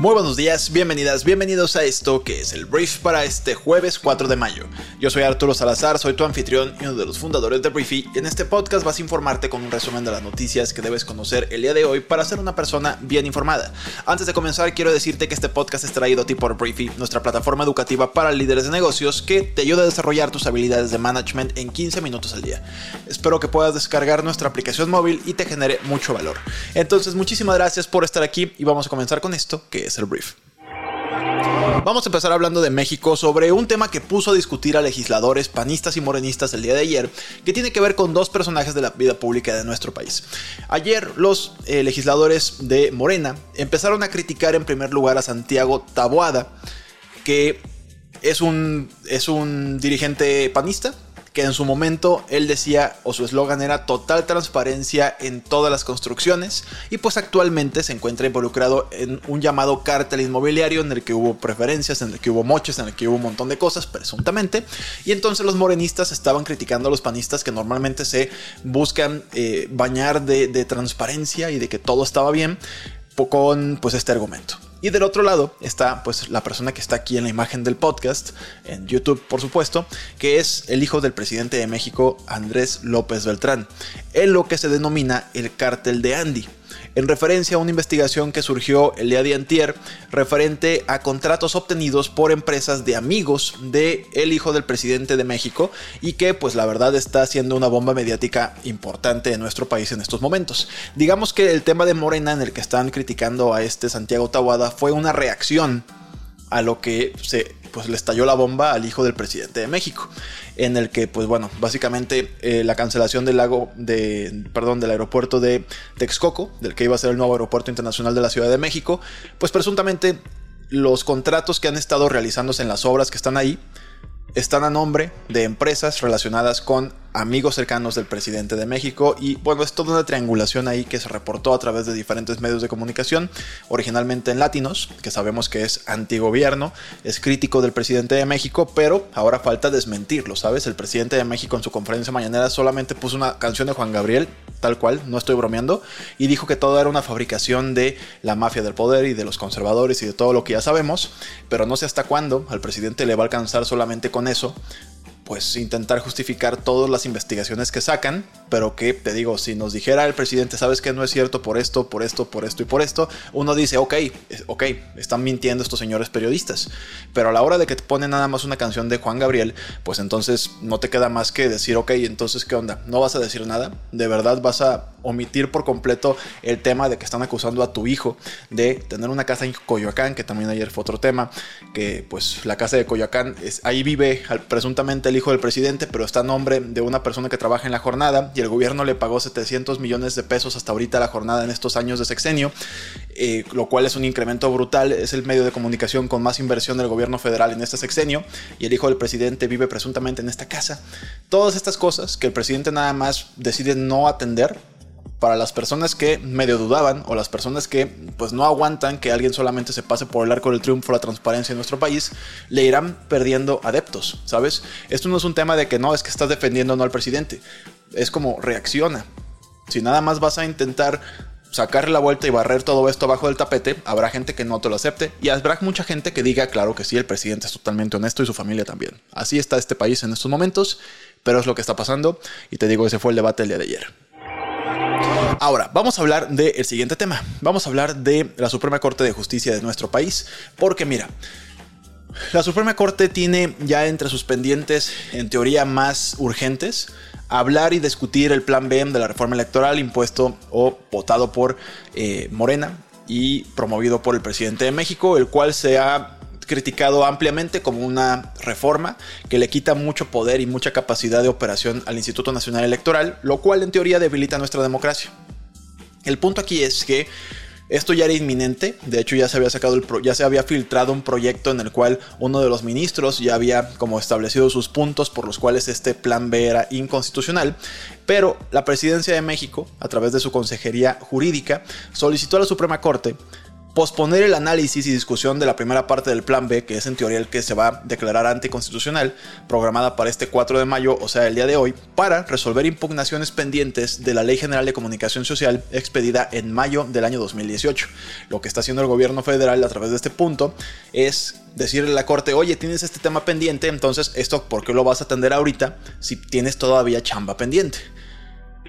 Muy buenos días, bienvenidas, bienvenidos a esto que es el brief para este jueves 4 de mayo. Yo soy Arturo Salazar, soy tu anfitrión y uno de los fundadores de Briefy y en este podcast vas a informarte con un resumen de las noticias que debes conocer el día de hoy para ser una persona bien informada. Antes de comenzar quiero decirte que este podcast es traído a ti por Briefy, nuestra plataforma educativa para líderes de negocios que te ayuda a desarrollar tus habilidades de management en 15 minutos al día. Espero que puedas descargar nuestra aplicación móvil y te genere mucho valor. Entonces muchísimas gracias por estar aquí y vamos a comenzar con esto que es Vamos a empezar hablando de México sobre un tema que puso a discutir a legisladores panistas y morenistas el día de ayer, que tiene que ver con dos personajes de la vida pública de nuestro país. Ayer los eh, legisladores de Morena empezaron a criticar en primer lugar a Santiago Taboada, que es un, es un dirigente panista, que en su momento él decía o su eslogan era total transparencia en todas las construcciones y pues actualmente se encuentra involucrado en un llamado cártel inmobiliario en el que hubo preferencias, en el que hubo moches, en el que hubo un montón de cosas presuntamente y entonces los morenistas estaban criticando a los panistas que normalmente se buscan eh, bañar de, de transparencia y de que todo estaba bien con pues este argumento. Y del otro lado está pues la persona que está aquí en la imagen del podcast, en YouTube por supuesto, que es el hijo del presidente de México, Andrés López Beltrán, en lo que se denomina el cártel de Andy en referencia a una investigación que surgió el día de antier referente a contratos obtenidos por empresas de amigos de el hijo del presidente de México y que pues la verdad está siendo una bomba mediática importante en nuestro país en estos momentos. Digamos que el tema de Morena en el que están criticando a este Santiago Tawada fue una reacción a lo que se pues le estalló la bomba al hijo del presidente de México, en el que pues bueno, básicamente eh, la cancelación del lago de perdón, del aeropuerto de Texcoco, del que iba a ser el nuevo aeropuerto internacional de la Ciudad de México, pues presuntamente los contratos que han estado realizándose en las obras que están ahí están a nombre de empresas relacionadas con amigos cercanos del presidente de México y bueno, es toda una triangulación ahí que se reportó a través de diferentes medios de comunicación, originalmente en Latinos, que sabemos que es antigobierno, es crítico del presidente de México, pero ahora falta desmentirlo, ¿sabes? El presidente de México en su conferencia mañanera solamente puso una canción de Juan Gabriel, tal cual, no estoy bromeando, y dijo que todo era una fabricación de la mafia del poder y de los conservadores y de todo lo que ya sabemos, pero no sé hasta cuándo al presidente le va a alcanzar solamente con eso pues intentar justificar todas las investigaciones que sacan, pero que te digo, si nos dijera el presidente, sabes que no es cierto por esto, por esto, por esto y por esto, uno dice, ok, ok, están mintiendo estos señores periodistas, pero a la hora de que te ponen nada más una canción de Juan Gabriel, pues entonces no te queda más que decir, ok, entonces qué onda, no vas a decir nada, de verdad vas a omitir por completo el tema de que están acusando a tu hijo de tener una casa en Coyoacán, que también ayer fue otro tema, que pues la casa de Coyoacán, es, ahí vive presuntamente el hijo del presidente, pero está a nombre de una persona que trabaja en la jornada y el gobierno le pagó 700 millones de pesos hasta ahorita la jornada en estos años de sexenio, eh, lo cual es un incremento brutal, es el medio de comunicación con más inversión del gobierno federal en este sexenio y el hijo del presidente vive presuntamente en esta casa. Todas estas cosas que el presidente nada más decide no atender para las personas que medio dudaban o las personas que pues no aguantan que alguien solamente se pase por el arco del triunfo la transparencia en nuestro país, le irán perdiendo adeptos, ¿sabes? Esto no es un tema de que no, es que estás defendiendo no al presidente, es como reacciona. Si nada más vas a intentar sacarle la vuelta y barrer todo esto abajo del tapete, habrá gente que no te lo acepte y habrá mucha gente que diga, claro que sí, el presidente es totalmente honesto y su familia también. Así está este país en estos momentos, pero es lo que está pasando y te digo, ese fue el debate el día de ayer. Ahora, vamos a hablar del siguiente tema. Vamos a hablar de la Suprema Corte de Justicia de nuestro país. Porque mira, la Suprema Corte tiene ya entre sus pendientes, en teoría, más urgentes, hablar y discutir el plan B de la reforma electoral impuesto o votado por eh, Morena y promovido por el presidente de México, el cual se ha criticado ampliamente como una reforma que le quita mucho poder y mucha capacidad de operación al Instituto Nacional Electoral, lo cual en teoría debilita nuestra democracia. El punto aquí es que Esto ya era inminente, de hecho ya se había sacado el ya se había filtrado un proyecto en el cual uno de los ministros ya había como establecido sus puntos por los cuales este plan B era inconstitucional, pero la presidencia de México, a través de su consejería jurídica, solicitó a la Suprema Corte posponer el análisis y discusión de la primera parte del Plan B, que es en teoría el que se va a declarar anticonstitucional, programada para este 4 de mayo, o sea, el día de hoy, para resolver impugnaciones pendientes de la Ley General de Comunicación Social expedida en mayo del año 2018. Lo que está haciendo el gobierno federal a través de este punto es decirle a la Corte, oye, tienes este tema pendiente, entonces esto, ¿por qué lo vas a atender ahorita si tienes todavía chamba pendiente?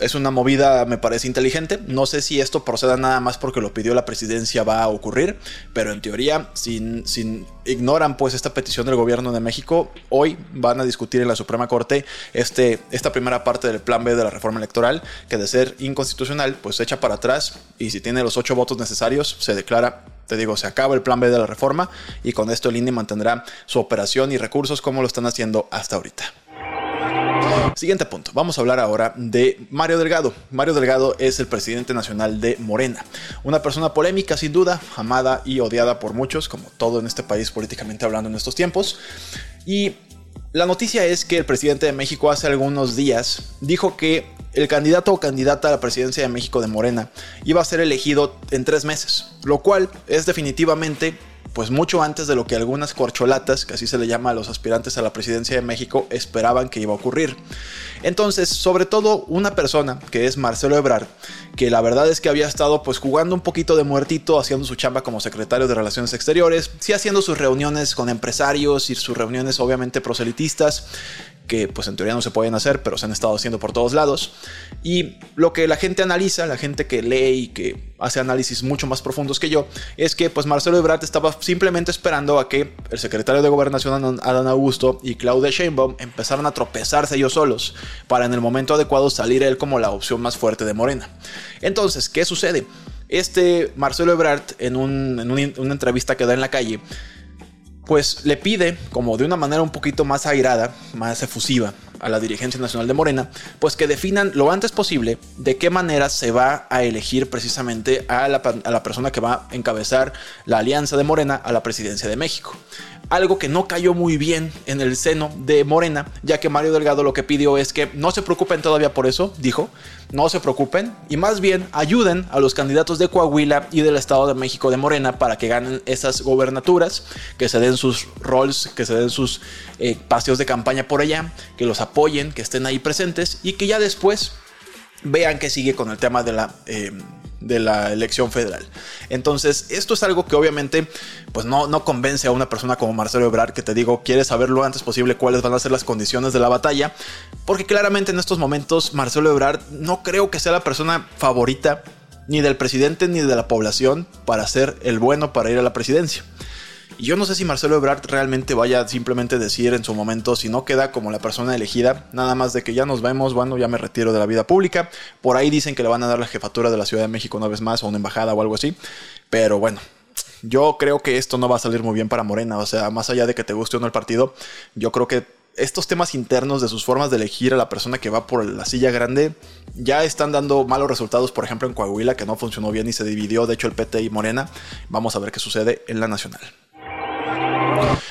Es una movida, me parece inteligente. No sé si esto proceda nada más porque lo pidió la presidencia va a ocurrir, pero en teoría, si, ignoran pues esta petición del gobierno de México, hoy van a discutir en la Suprema Corte este, esta primera parte del plan B de la reforma electoral, que de ser inconstitucional, pues se echa para atrás y si tiene los ocho votos necesarios, se declara te digo, se acaba el plan B de la reforma y con esto el INE mantendrá su operación y recursos como lo están haciendo hasta ahorita. Siguiente punto. Vamos a hablar ahora de Mario Delgado. Mario Delgado es el presidente nacional de Morena. Una persona polémica, sin duda, amada y odiada por muchos, como todo en este país políticamente hablando en estos tiempos. Y la noticia es que el presidente de México hace algunos días dijo que el candidato o candidata a la presidencia de México de Morena iba a ser elegido en tres meses, lo cual es definitivamente pues mucho antes de lo que algunas corcholatas, que así se le llama a los aspirantes a la presidencia de México, esperaban que iba a ocurrir. Entonces, sobre todo una persona que es Marcelo Ebrard, que la verdad es que había estado pues jugando un poquito de muertito, haciendo su chamba como secretario de Relaciones Exteriores, sí haciendo sus reuniones con empresarios y sus reuniones obviamente proselitistas, que pues en teoría no se pueden hacer, pero se han estado haciendo por todos lados. Y lo que la gente analiza, la gente que lee y que hace análisis mucho más profundos que yo, es que pues Marcelo Ebrard estaba simplemente esperando a que el secretario de Gobernación Adán Augusto y Claudia Sheinbaum empezaran a tropezarse ellos solos para en el momento adecuado salir él como la opción más fuerte de Morena. Entonces, ¿qué sucede? Este Marcelo Ebrard en, en una entrevista que da en la calle pues le pide, como de una manera un poquito más airada, más efusiva, a la dirigencia nacional de Morena, pues que definan lo antes posible de qué manera se va a elegir precisamente a la, a la persona que va a encabezar la alianza de Morena a la presidencia de México algo que no cayó muy bien en el seno de Morena, ya que Mario Delgado lo que pidió es que no se preocupen todavía por eso, dijo, no se preocupen y más bien ayuden a los candidatos de Coahuila y del Estado de México de Morena para que ganen esas gobernaturas, que se den sus roles, que se den sus eh, paseos de campaña por allá, que los apoyen, que estén ahí presentes y que ya después vean que sigue con el tema de la... Eh, de la elección federal. Entonces, esto es algo que obviamente pues no, no convence a una persona como Marcelo Ebrard que te digo, quiere saber lo antes posible cuáles van a ser las condiciones de la batalla, porque claramente en estos momentos Marcelo Ebrard no creo que sea la persona favorita ni del presidente ni de la población para ser el bueno para ir a la presidencia. Y yo no sé si Marcelo Ebrard realmente vaya a simplemente decir en su momento, si no queda como la persona elegida, nada más de que ya nos vemos, bueno, ya me retiro de la vida pública. Por ahí dicen que le van a dar la jefatura de la Ciudad de México una vez más, o una embajada o algo así. Pero bueno, yo creo que esto no va a salir muy bien para Morena. O sea, más allá de que te guste o no el partido, yo creo que estos temas internos de sus formas de elegir a la persona que va por la silla grande ya están dando malos resultados, por ejemplo en Coahuila, que no funcionó bien y se dividió, de hecho el PT y Morena. Vamos a ver qué sucede en la nacional.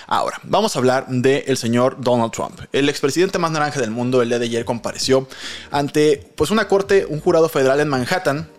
Ahora, vamos a hablar del señor Donald Trump. El expresidente más naranja del mundo el día de ayer compareció ante pues una corte, un jurado federal en Manhattan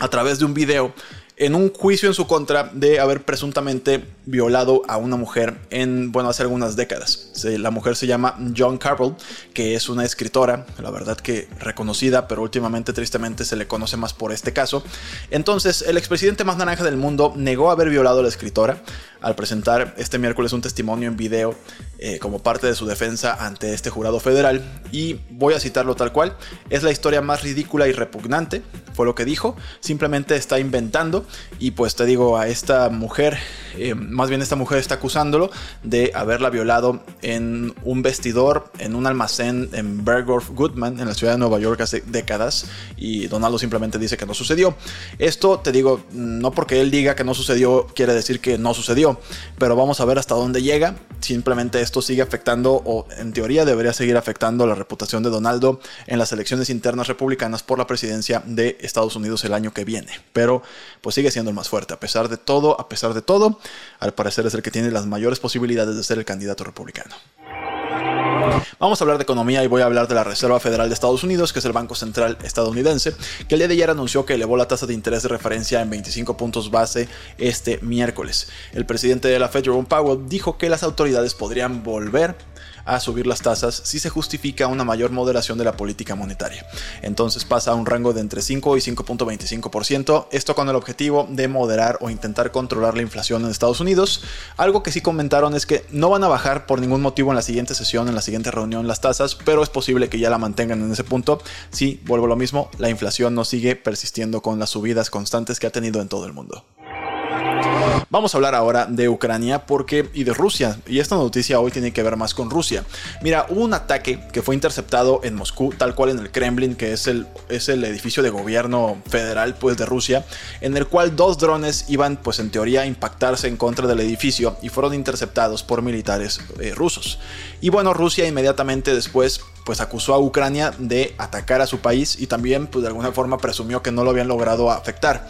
a través de un video en un juicio en su contra de haber presuntamente violado a una mujer en, bueno, hace algunas décadas. La mujer se llama John Carroll, que es una escritora, la verdad que reconocida, pero últimamente tristemente se le conoce más por este caso. Entonces, el expresidente más naranja del mundo negó haber violado a la escritora al presentar este miércoles un testimonio en video eh, como parte de su defensa ante este jurado federal. Y voy a citarlo tal cual, es la historia más ridícula y repugnante, fue lo que dijo, simplemente está inventando y pues te digo a esta mujer, eh, más bien esta mujer está acusándolo de haberla violado en un vestidor, en un almacén en Bergdorf Goodman, en la ciudad de Nueva York hace décadas y Donaldo simplemente dice que no sucedió. Esto te digo, no porque él diga que no sucedió quiere decir que no sucedió pero vamos a ver hasta dónde llega. Simplemente esto sigue afectando, o en teoría debería seguir afectando la reputación de Donaldo en las elecciones internas republicanas por la presidencia de Estados Unidos el año que viene. Pero pues sigue siendo el más fuerte, a pesar de todo, a pesar de todo, al parecer es el que tiene las mayores posibilidades de ser el candidato republicano. Vamos a hablar de economía y voy a hablar de la Reserva Federal de Estados Unidos, que es el Banco Central estadounidense, que el día de ayer anunció que elevó la tasa de interés de referencia en 25 puntos base este miércoles. El presidente de la Fed, Jerome Powell, dijo que las autoridades podrían volver a subir las tasas si se justifica una mayor moderación de la política monetaria. Entonces pasa a un rango de entre 5 y 5.25%, esto con el objetivo de moderar o intentar controlar la inflación en Estados Unidos. Algo que sí comentaron es que no van a bajar por ningún motivo en la siguiente sesión, en la siguiente reunión las tasas, pero es posible que ya la mantengan en ese punto si, vuelvo a lo mismo, la inflación no sigue persistiendo con las subidas constantes que ha tenido en todo el mundo. Vamos a hablar ahora de Ucrania porque y de Rusia. Y esta noticia hoy tiene que ver más con Rusia. Mira, hubo un ataque que fue interceptado en Moscú, tal cual en el Kremlin, que es el, es el edificio de gobierno federal pues, de Rusia, en el cual dos drones iban, pues en teoría, a impactarse en contra del edificio y fueron interceptados por militares eh, rusos. Y bueno, Rusia inmediatamente después pues acusó a Ucrania de atacar a su país y también pues de alguna forma presumió que no lo habían logrado afectar.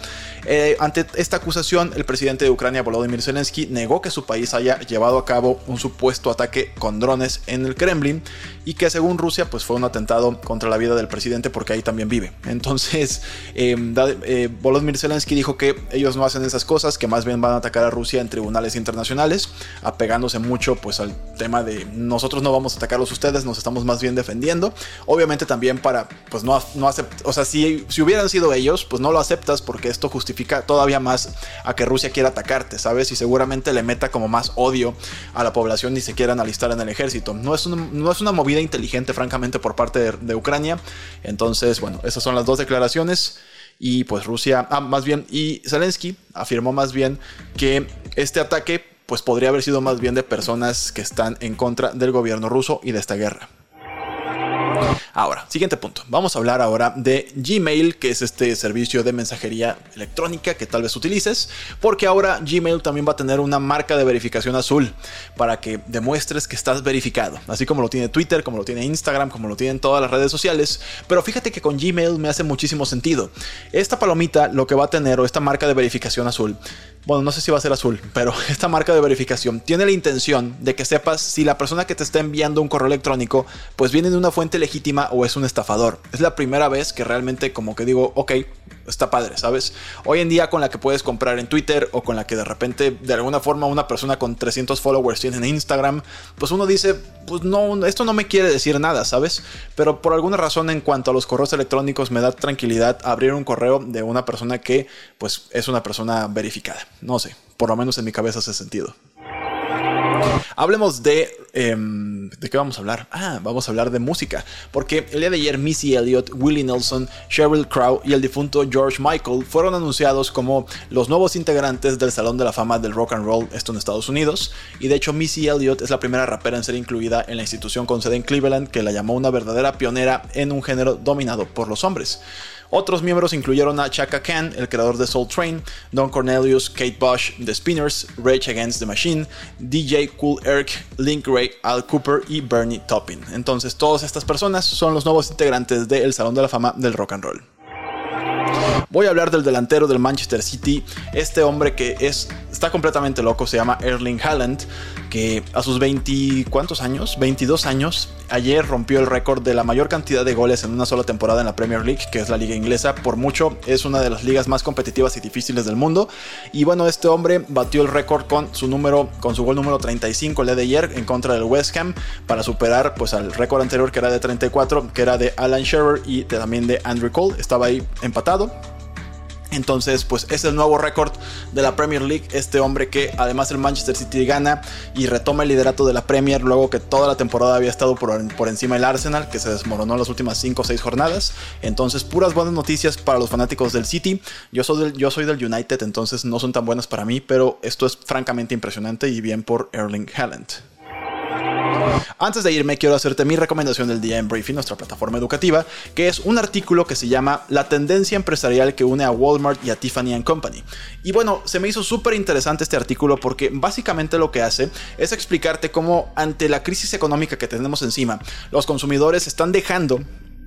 Eh, ante esta acusación, el presidente de Ucrania, Volodymyr Zelensky, negó que su país haya llevado a cabo un supuesto ataque con drones en el Kremlin y que según Rusia pues fue un atentado contra la vida del presidente porque ahí también vive. Entonces, em, eh, Volodymyr Zelensky dijo que ellos no hacen esas cosas, que más bien van a atacar a Rusia en tribunales internacionales, apegándose mucho pues al tema de nosotros no vamos a atacarlos ustedes, nos estamos más bien defendiendo. Obviamente también para pues no, no aceptar, o sea, si, si hubieran sido ellos, pues no lo aceptas porque esto justifica todavía más a que Rusia quiera atacarte, ¿sabes? Y seguramente le meta como más odio a la población y se quieran alistar en el ejército. No es, no es una movida inteligente, francamente, por parte de, de Ucrania. Entonces, bueno, esas son las dos declaraciones y pues Rusia, ah, más bien, y Zelensky afirmó más bien que este ataque pues podría haber sido más bien de personas que están en contra del gobierno ruso y de esta guerra. Ahora, siguiente punto. Vamos a hablar ahora de Gmail, que es este servicio de mensajería electrónica que tal vez utilices, porque ahora Gmail también va a tener una marca de verificación azul para que demuestres que estás verificado, así como lo tiene Twitter, como lo tiene Instagram, como lo tienen todas las redes sociales. Pero fíjate que con Gmail me hace muchísimo sentido. Esta palomita lo que va a tener, o esta marca de verificación azul, bueno, no sé si va a ser azul, pero esta marca de verificación tiene la intención de que sepas si la persona que te está enviando un correo electrónico pues viene de una fuente legítima o es un estafador. Es la primera vez que realmente como que digo, ok, está padre, ¿sabes? Hoy en día con la que puedes comprar en Twitter o con la que de repente de alguna forma una persona con 300 followers tiene en Instagram, pues uno dice, pues no, esto no me quiere decir nada, ¿sabes? Pero por alguna razón en cuanto a los correos electrónicos me da tranquilidad abrir un correo de una persona que pues es una persona verificada. No sé, por lo menos en mi cabeza hace sentido. Hablemos de... Em, ¿De qué vamos a hablar? Ah, vamos a hablar de música. Porque el día de ayer Missy Elliott, Willie Nelson, Sheryl Crow y el difunto George Michael fueron anunciados como los nuevos integrantes del Salón de la Fama del Rock and Roll, esto en Estados Unidos. Y de hecho Missy Elliott es la primera rapera en ser incluida en la institución con sede en Cleveland que la llamó una verdadera pionera en un género dominado por los hombres. Otros miembros incluyeron a Chaka Khan, el creador de Soul Train, Don Cornelius, Kate Bush, The Spinners, Rage Against the Machine, DJ Cool Eric, Link Ray, Al Cooper y Bernie Toppin. Entonces, todas estas personas son los nuevos integrantes del Salón de la Fama del Rock and Roll. Voy a hablar del delantero del Manchester City, este hombre que es, está completamente loco, se llama Erling Haaland, que a sus 20, ¿cuántos años? 22 años, ayer rompió el récord de la mayor cantidad de goles en una sola temporada en la Premier League, que es la liga inglesa, por mucho es una de las ligas más competitivas y difíciles del mundo. Y bueno, este hombre batió el récord con su número, con su gol número 35 el de ayer en contra del West Ham para superar pues al récord anterior que era de 34, que era de Alan Shearer y también de Andrew Cole, estaba ahí empatado. Entonces, pues es el nuevo récord de la Premier League. Este hombre que además el Manchester City gana y retoma el liderato de la Premier luego que toda la temporada había estado por, encima del Arsenal, que se desmoronó en las últimas 5 o 6 jornadas. Entonces, puras buenas noticias para los fanáticos del City. Yo soy del, yo soy del United, entonces no son tan buenas para mí, pero esto es francamente impresionante y bien por Erling Haaland. Antes de irme, quiero hacerte mi recomendación del día en Briefing, nuestra plataforma educativa, que es un artículo que se llama La tendencia empresarial que une a Walmart y a Tiffany Company. Y bueno, se me hizo súper interesante este artículo porque básicamente lo que hace es explicarte cómo ante la crisis económica que tenemos encima, los consumidores están dejando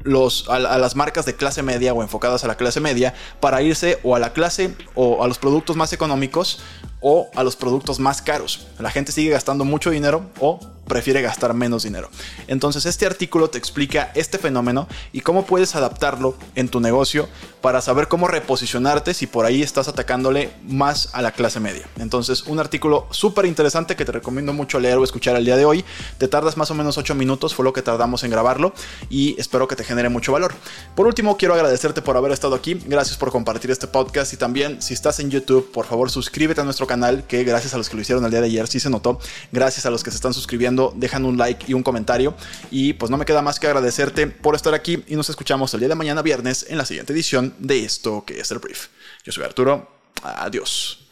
los, a, las marcas de clase media o enfocadas a la clase media para irse o a la clase o a los productos más económicos o a los productos más caros. La gente sigue gastando mucho dinero o prefiere gastar menos dinero. Entonces este artículo te explica este fenómeno y cómo puedes adaptarlo en tu negocio para saber cómo reposicionarte si por ahí estás atacándole más a la clase media. Entonces un artículo súper interesante que te recomiendo mucho leer o escuchar el día de hoy. Te tardas más o menos 8 minutos, fue lo que tardamos en grabarlo y espero que te genere mucho valor. Por último, quiero agradecerte por haber estado aquí. Gracias por compartir este podcast y también si estás en YouTube, por favor suscríbete a nuestro canal que gracias a los que lo hicieron el día de ayer sí se notó. Gracias a los que se están suscribiendo dejan un like y un comentario. Y pues no me queda más que agradecerte por estar aquí y nos escuchamos el día de mañana viernes en la siguiente edición de esto que es el brief. Yo soy Arturo. Adiós.